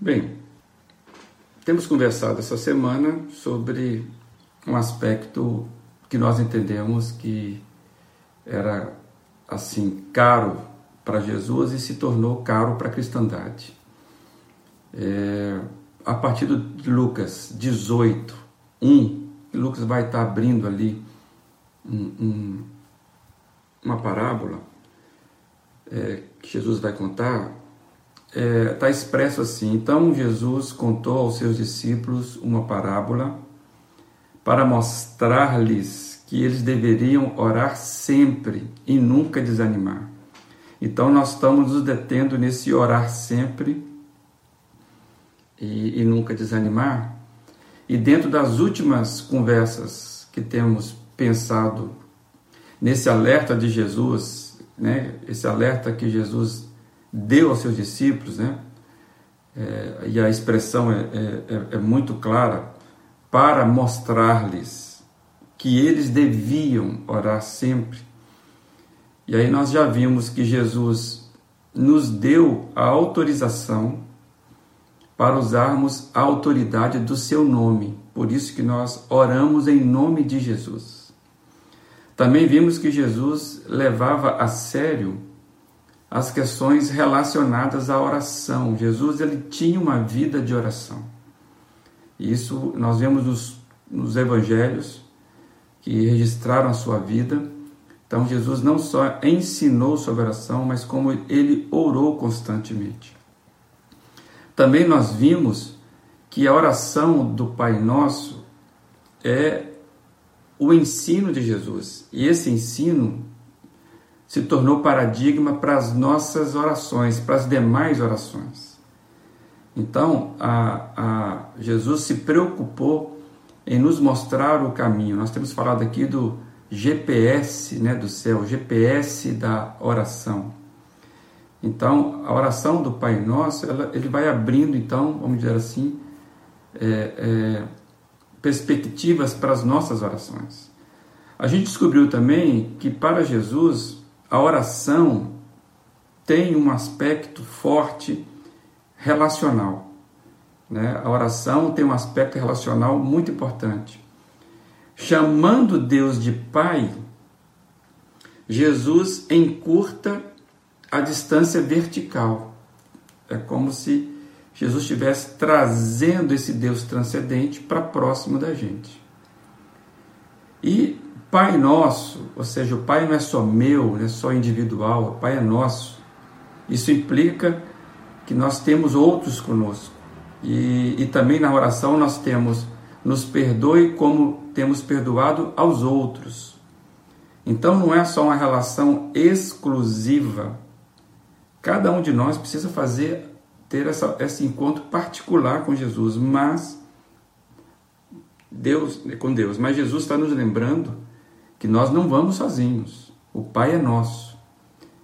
Bem, temos conversado essa semana sobre um aspecto que nós entendemos que era assim caro para Jesus e se tornou caro para a cristandade. É, a partir de Lucas 18, 1, Lucas vai estar abrindo ali um, um, uma parábola é, que Jesus vai contar, está é, tá expresso assim: Então Jesus contou aos seus discípulos uma parábola para mostrar-lhes que eles deveriam orar sempre e nunca desanimar. Então nós estamos nos detendo nesse orar sempre e, e nunca desanimar. E dentro das últimas conversas que temos pensado nesse alerta de Jesus, né, esse alerta que Jesus deu aos seus discípulos, né, é, e a expressão é, é, é muito clara, para mostrar-lhes que eles deviam orar sempre. E aí nós já vimos que Jesus nos deu a autorização para usarmos a autoridade do seu nome. Por isso que nós oramos em nome de Jesus. Também vimos que Jesus levava a sério as questões relacionadas à oração. Jesus ele tinha uma vida de oração. Isso nós vemos nos, nos evangelhos que registraram a sua vida. Então Jesus não só ensinou sobre oração, mas como ele orou constantemente. Também nós vimos que a oração do Pai Nosso é o ensino de Jesus. E esse ensino se tornou paradigma para as nossas orações, para as demais orações. Então, a, a Jesus se preocupou em nos mostrar o caminho. Nós temos falado aqui do GPS né, do céu, GPS da oração. Então, a oração do Pai Nosso, ela, ele vai abrindo, então, vamos dizer assim, é, é, perspectivas para as nossas orações. A gente descobriu também que para Jesus a oração tem um aspecto forte relacional. Né? A oração tem um aspecto relacional muito importante. Chamando Deus de Pai, Jesus encurta a distância vertical. É como se Jesus estivesse trazendo esse Deus transcendente para próximo da gente. E Pai Nosso, ou seja, o Pai não é só meu, não é só individual, o Pai é nosso. Isso implica que nós temos outros conosco. E, e também na oração nós temos nos perdoe como temos perdoado aos outros. Então não é só uma relação exclusiva Cada um de nós precisa fazer, ter essa, esse encontro particular com Jesus, mas Deus, com Deus. Mas Jesus está nos lembrando que nós não vamos sozinhos. O Pai é nosso.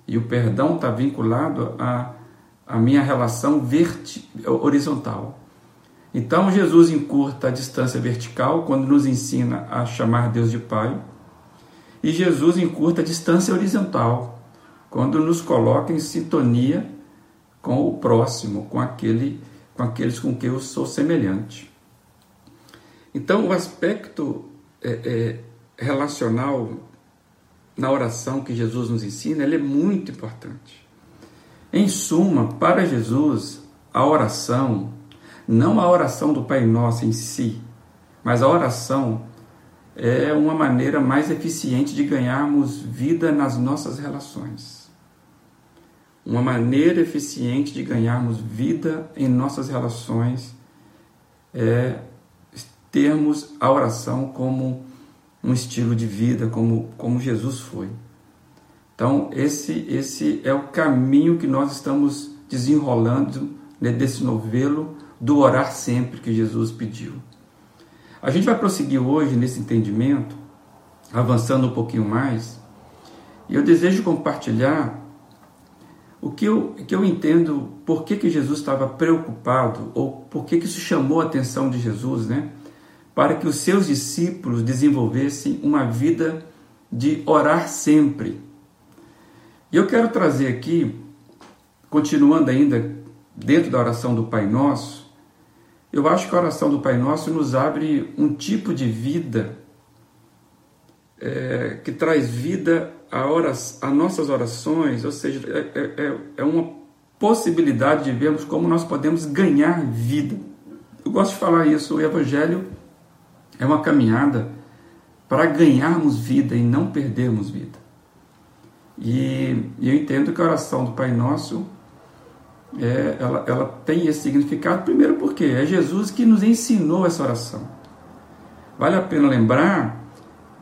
E o perdão está vinculado à, à minha relação verti, horizontal. Então Jesus encurta a distância vertical quando nos ensina a chamar Deus de Pai. E Jesus encurta a distância horizontal quando nos coloca em sintonia com o próximo, com aquele, com aqueles com quem eu sou semelhante. Então, o aspecto é, é, relacional na oração que Jesus nos ensina, ele é muito importante. Em suma, para Jesus, a oração, não a oração do Pai Nosso em si, mas a oração é uma maneira mais eficiente de ganharmos vida nas nossas relações uma maneira eficiente de ganharmos vida em nossas relações é termos a oração como um estilo de vida, como, como Jesus foi. Então, esse, esse é o caminho que nós estamos desenrolando né, desse novelo do orar sempre que Jesus pediu. A gente vai prosseguir hoje nesse entendimento, avançando um pouquinho mais, e eu desejo compartilhar o que eu, que eu entendo, por que, que Jesus estava preocupado, ou por que, que isso chamou a atenção de Jesus, né? Para que os seus discípulos desenvolvessem uma vida de orar sempre. E eu quero trazer aqui, continuando ainda dentro da oração do Pai Nosso, eu acho que a oração do Pai Nosso nos abre um tipo de vida é, que traz vida a, horas, a nossas orações, ou seja, é, é, é, é uma possibilidade de vermos como nós podemos ganhar vida. Eu gosto de falar isso, o Evangelho é uma caminhada para ganharmos vida e não perdermos vida. E, e eu entendo que a oração do Pai Nosso é, ela, ela tem esse significado, primeiro porque é Jesus que nos ensinou essa oração. Vale a pena lembrar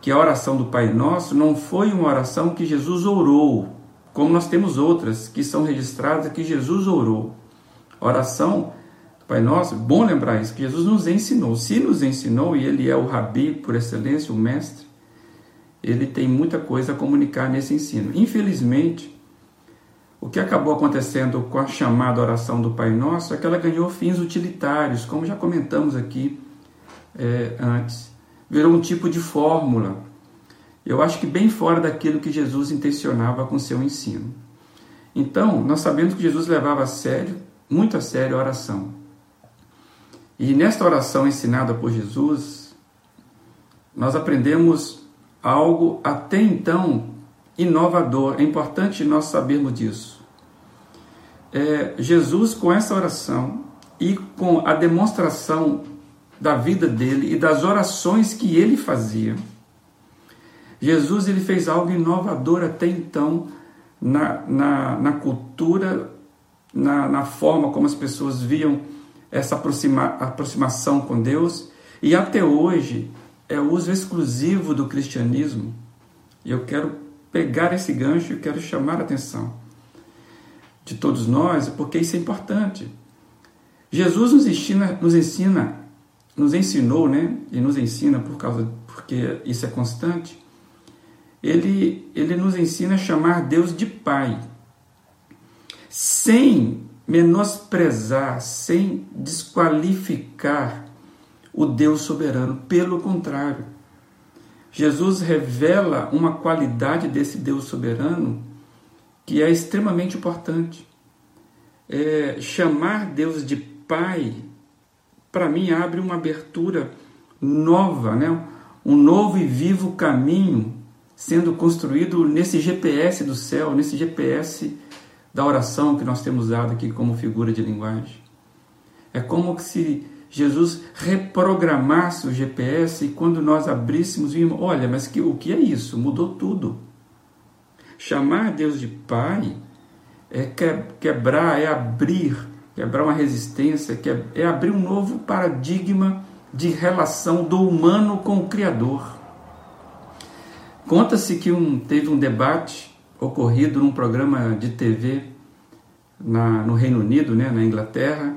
que a oração do Pai Nosso não foi uma oração que Jesus orou, como nós temos outras que são registradas que Jesus orou. A oração Pai Nosso, bom lembrar isso, que Jesus nos ensinou. Se nos ensinou, e Ele é o Rabi por excelência, o Mestre, Ele tem muita coisa a comunicar nesse ensino. Infelizmente, o que acabou acontecendo com a chamada oração do Pai Nosso é que ela ganhou fins utilitários, como já comentamos aqui é, antes virou um tipo de fórmula. Eu acho que bem fora daquilo que Jesus intencionava com seu ensino. Então, nós sabemos que Jesus levava a sério, muito a sério, a oração. E nesta oração ensinada por Jesus, nós aprendemos algo até então inovador. É importante nós sabermos disso. É, Jesus, com essa oração e com a demonstração da vida dele e das orações que ele fazia. Jesus ele fez algo inovador até então na, na, na cultura, na, na forma como as pessoas viam essa aproxima, aproximação com Deus, e até hoje é uso exclusivo do cristianismo. E eu quero pegar esse gancho e quero chamar a atenção de todos nós, porque isso é importante. Jesus nos ensina, nos ensina nos ensinou, né, e nos ensina por causa porque isso é constante, ele ele nos ensina a chamar Deus de Pai, sem menosprezar, sem desqualificar o Deus soberano, pelo contrário. Jesus revela uma qualidade desse Deus soberano que é extremamente importante. É, chamar Deus de Pai para mim abre uma abertura nova, né? um novo e vivo caminho sendo construído nesse GPS do céu, nesse GPS da oração que nós temos usado aqui como figura de linguagem. É como se Jesus reprogramasse o GPS e quando nós abríssemos, vimos, olha, mas que, o que é isso? Mudou tudo. Chamar Deus de Pai é quebrar, é abrir quebrar uma resistência, é, é abrir um novo paradigma de relação do humano com o Criador. Conta-se que um, teve um debate ocorrido num programa de TV na, no Reino Unido, né, na Inglaterra,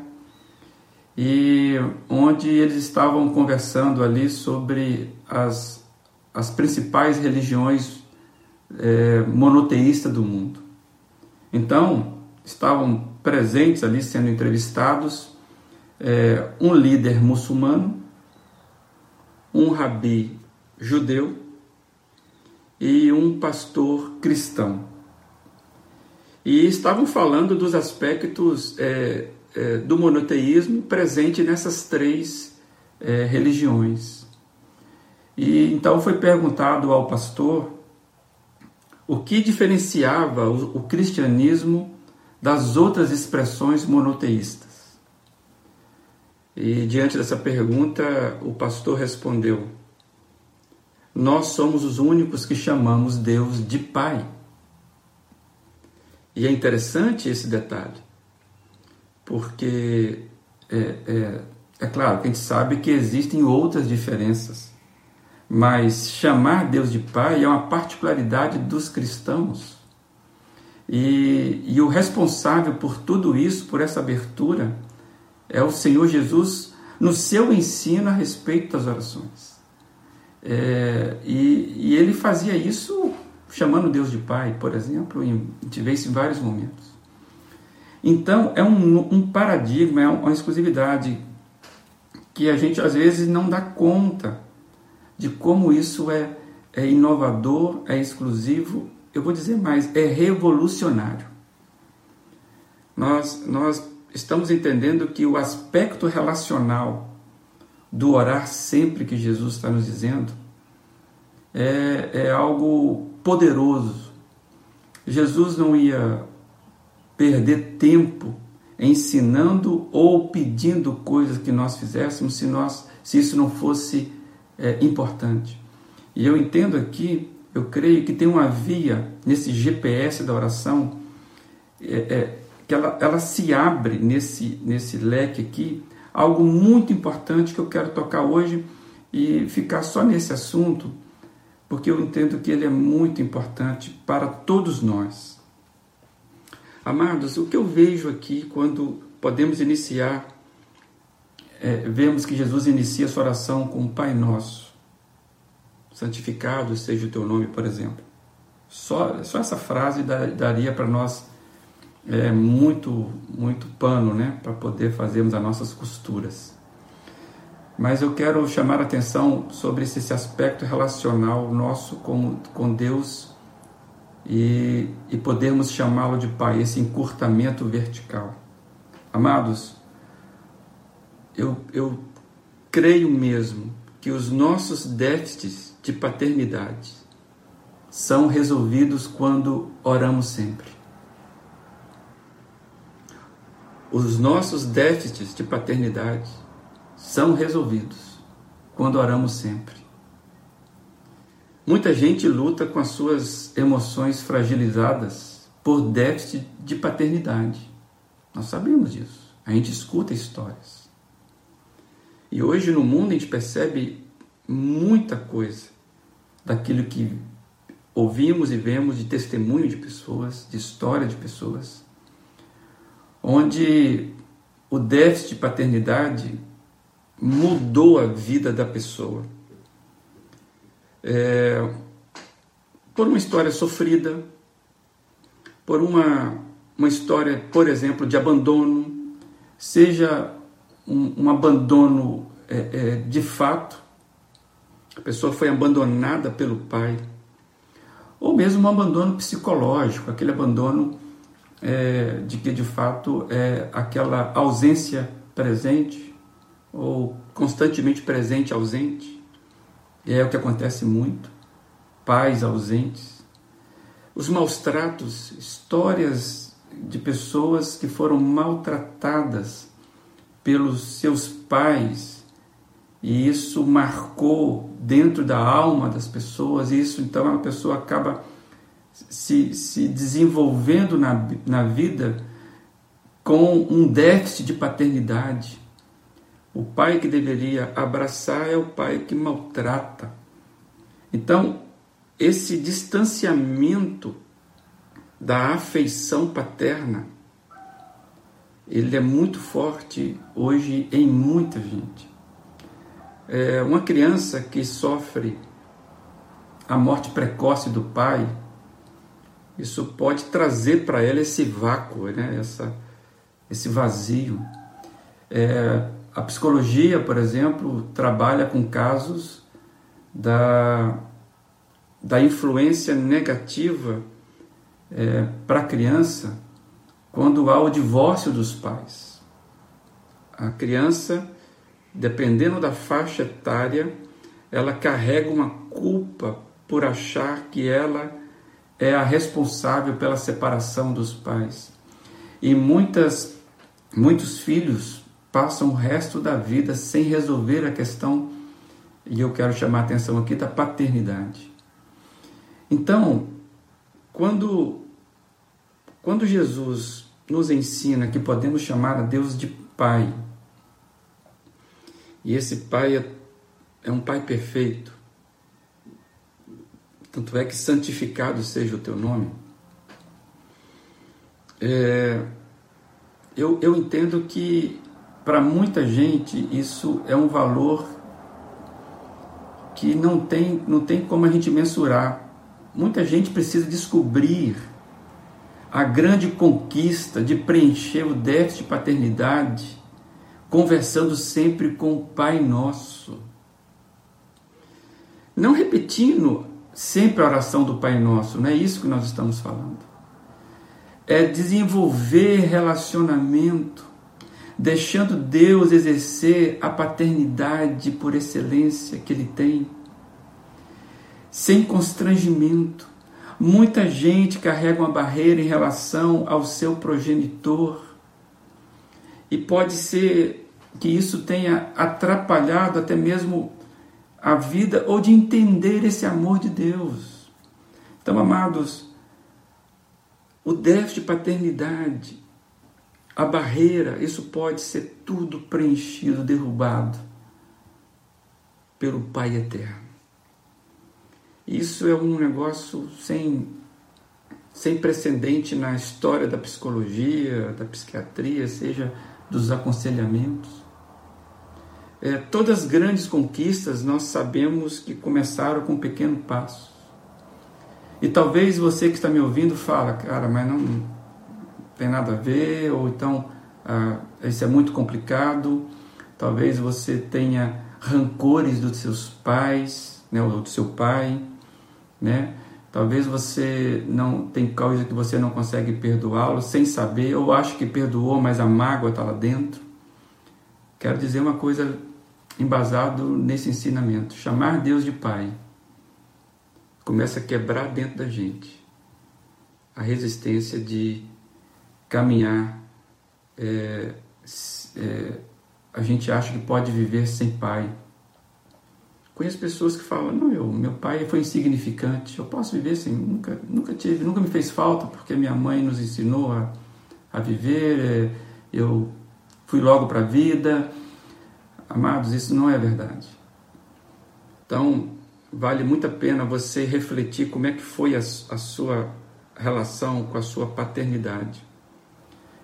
e onde eles estavam conversando ali sobre as, as principais religiões é, monoteístas do mundo. Então, estavam presentes ali sendo entrevistados é, um líder muçulmano, um rabi judeu e um pastor cristão. E estavam falando dos aspectos é, é, do monoteísmo presente nessas três é, religiões. E então foi perguntado ao pastor o que diferenciava o, o cristianismo das outras expressões monoteístas. E diante dessa pergunta, o pastor respondeu: Nós somos os únicos que chamamos Deus de Pai. E é interessante esse detalhe, porque é, é, é claro que a gente sabe que existem outras diferenças, mas chamar Deus de Pai é uma particularidade dos cristãos. E, e o responsável por tudo isso, por essa abertura, é o Senhor Jesus no seu ensino a respeito das orações. É, e, e, ele fazia isso chamando Deus de Pai, por exemplo, e isso em vários momentos. Então, é um, um paradigma, é uma exclusividade que a gente às vezes não dá conta de como isso é, é inovador, é exclusivo eu vou dizer mais, é revolucionário. Nós, nós estamos entendendo que o aspecto relacional do orar sempre que Jesus está nos dizendo é, é algo poderoso. Jesus não ia perder tempo ensinando ou pedindo coisas que nós fizéssemos se, nós, se isso não fosse é, importante. E eu entendo aqui, eu creio que tem uma via nesse GPS da oração é, é, que ela, ela se abre nesse, nesse leque aqui, algo muito importante que eu quero tocar hoje e ficar só nesse assunto, porque eu entendo que ele é muito importante para todos nós. Amados, o que eu vejo aqui quando podemos iniciar, é, vemos que Jesus inicia sua oração com Pai Nosso, santificado seja o teu nome, por exemplo. Só, só essa frase daria para nós é, muito, muito pano né, para poder fazermos as nossas costuras. Mas eu quero chamar a atenção sobre esse, esse aspecto relacional nosso com, com Deus e, e podermos chamá-lo de Pai, esse encurtamento vertical. Amados, eu, eu creio mesmo que os nossos déficits de paternidade são resolvidos quando oramos sempre. Os nossos déficits de paternidade são resolvidos quando oramos sempre. Muita gente luta com as suas emoções fragilizadas por déficit de paternidade. Nós sabemos disso. A gente escuta histórias. E hoje no mundo a gente percebe muita coisa daquilo que ouvimos e vemos de testemunho de pessoas, de história de pessoas onde o déficit de paternidade mudou a vida da pessoa. É, por uma história sofrida, por uma, uma história, por exemplo, de abandono, seja um, um abandono é, é, de fato, a pessoa foi abandonada pelo pai, ou mesmo um abandono psicológico, aquele abandono é, de que de fato é aquela ausência presente ou constantemente presente ausente. E é o que acontece muito. Pais ausentes. Os maus tratos, histórias de pessoas que foram maltratadas pelos seus pais e isso marcou dentro da alma das pessoas, e isso então a pessoa acaba se, se desenvolvendo na, na vida com um déficit de paternidade. O pai que deveria abraçar é o pai que maltrata. Então, esse distanciamento da afeição paterna, ele é muito forte hoje em muita gente. É uma criança que sofre a morte precoce do pai, isso pode trazer para ela esse vácuo, né? Essa, esse vazio. É, a psicologia, por exemplo, trabalha com casos da, da influência negativa é, para a criança quando há o divórcio dos pais. A criança, dependendo da faixa etária, ela carrega uma culpa por achar que ela é a responsável pela separação dos pais. E muitas, muitos filhos passam o resto da vida sem resolver a questão, e eu quero chamar a atenção aqui, da paternidade. Então, quando, quando Jesus nos ensina que podemos chamar a Deus de Pai, e esse Pai é, é um Pai perfeito, tanto é que santificado seja o teu nome. É, eu, eu entendo que para muita gente isso é um valor que não tem, não tem como a gente mensurar. Muita gente precisa descobrir a grande conquista de preencher o déficit de paternidade, conversando sempre com o Pai Nosso. Não repetindo sempre a oração do Pai Nosso, não é isso que nós estamos falando. É desenvolver relacionamento deixando Deus exercer a paternidade por excelência que Ele tem, sem constrangimento. Muita gente carrega uma barreira em relação ao seu progenitor, e pode ser que isso tenha atrapalhado até mesmo a vida ou de entender esse amor de Deus. Então, amados, o déficit de paternidade, a barreira, isso pode ser tudo preenchido, derrubado pelo Pai Eterno. Isso é um negócio sem, sem precedente na história da psicologia, da psiquiatria, seja dos aconselhamentos. É, todas as grandes conquistas nós sabemos que começaram com um pequeno passo. E talvez você que está me ouvindo fala, cara, mas não tem nada a ver, ou então ah, isso é muito complicado. Talvez você tenha rancores dos seus pais, né, ou do seu pai, né? Talvez você não tem coisa que você não consegue perdoá-lo sem saber, ou acha que perdoou, mas a mágoa está lá dentro. Quero dizer uma coisa embasado nesse ensinamento: chamar Deus de Pai começa a quebrar dentro da gente a resistência de caminhar. É, é, a gente acha que pode viver sem pai. Conheço pessoas que falam: não, eu, meu pai foi insignificante, eu posso viver sem. Nunca, nunca tive, nunca me fez falta porque minha mãe nos ensinou a, a viver. É, eu fui logo para a vida. Amados, isso não é verdade. Então, vale muito a pena você refletir como é que foi a, a sua relação com a sua paternidade.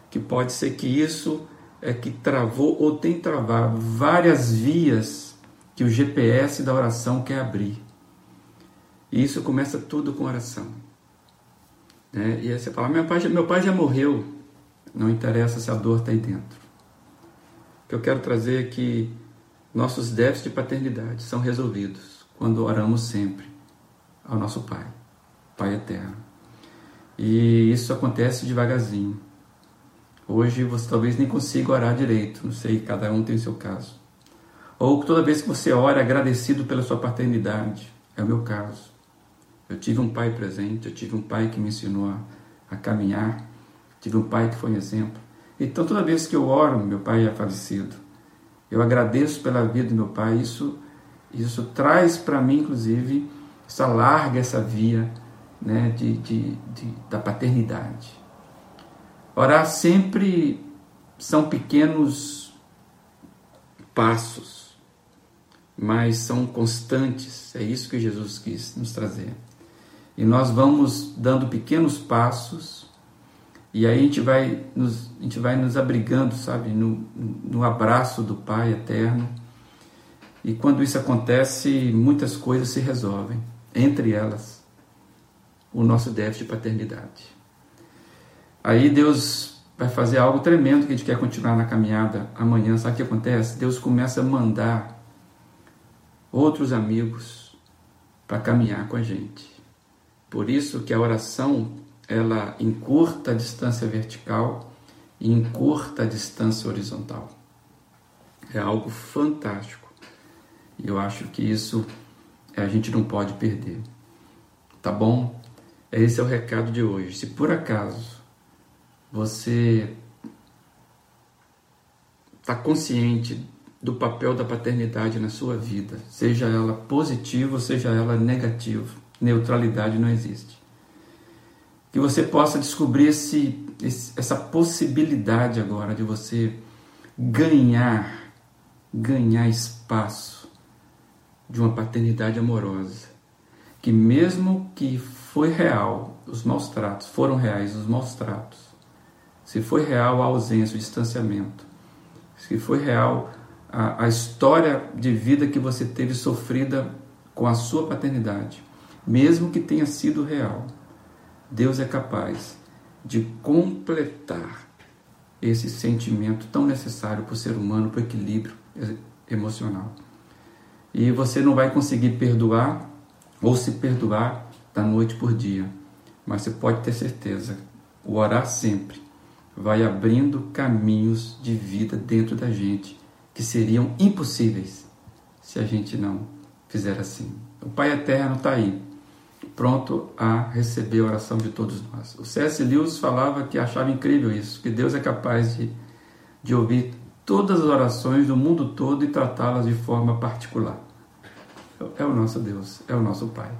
Que pode ser que isso é que travou ou tem travado várias vias que o GPS da oração quer abrir. E isso começa tudo com oração. Né? E aí você fala, meu pai, meu pai já morreu. Não interessa se a dor está aí dentro. Que eu quero trazer é que nossos déficits de paternidade são resolvidos quando oramos sempre ao nosso Pai, Pai eterno. E isso acontece devagarzinho. Hoje você talvez nem consiga orar direito, não sei, cada um tem o seu caso. Ou toda vez que você ora agradecido pela sua paternidade, é o meu caso. Eu tive um pai presente, eu tive um pai que me ensinou a, a caminhar, tive um pai que foi um exemplo. Então toda vez que eu oro, meu pai é falecido. Eu agradeço pela vida do meu pai, isso isso traz para mim, inclusive, essa larga essa via né, de, de, de, da paternidade. Orar sempre são pequenos passos, mas são constantes. É isso que Jesus quis nos trazer. E nós vamos dando pequenos passos e aí a gente vai nos, a gente vai nos abrigando, sabe, no, no abraço do Pai eterno e quando isso acontece, muitas coisas se resolvem, entre elas o nosso déficit de paternidade. Aí Deus vai fazer algo tremendo que a gente quer continuar na caminhada amanhã. Sabe o que acontece? Deus começa a mandar outros amigos para caminhar com a gente. Por isso que a oração ela encurta a distância vertical e encurta a distância horizontal. É algo fantástico. E eu acho que isso a gente não pode perder. Tá bom? Esse é o recado de hoje. Se por acaso você está consciente do papel da paternidade na sua vida, seja ela positiva seja ela negativa, neutralidade não existe. Que você possa descobrir esse, esse, essa possibilidade agora de você ganhar, ganhar espaço de uma paternidade amorosa, que mesmo que foi real, os maus tratos, foram reais os maus tratos, se foi real a ausência, o distanciamento, se foi real a, a história de vida que você teve sofrida com a sua paternidade, mesmo que tenha sido real, Deus é capaz de completar esse sentimento tão necessário para o ser humano, para o equilíbrio emocional. E você não vai conseguir perdoar ou se perdoar da noite por dia. Mas você pode ter certeza, o orar sempre vai abrindo caminhos de vida dentro da gente que seriam impossíveis se a gente não fizer assim. O Pai Eterno está aí, pronto a receber a oração de todos nós. O C.S. Lewis falava que achava incrível isso, que Deus é capaz de, de ouvir todas as orações do mundo todo e tratá-las de forma particular. É o nosso Deus, é o nosso Pai.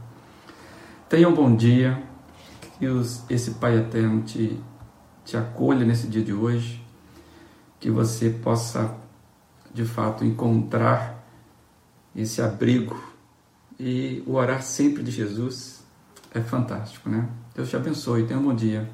Tenha um bom dia, que os, esse Pai Eterno te, te acolha nesse dia de hoje, que você possa de fato encontrar esse abrigo e o orar sempre de Jesus é fantástico, né? Deus te abençoe, tenha um bom dia.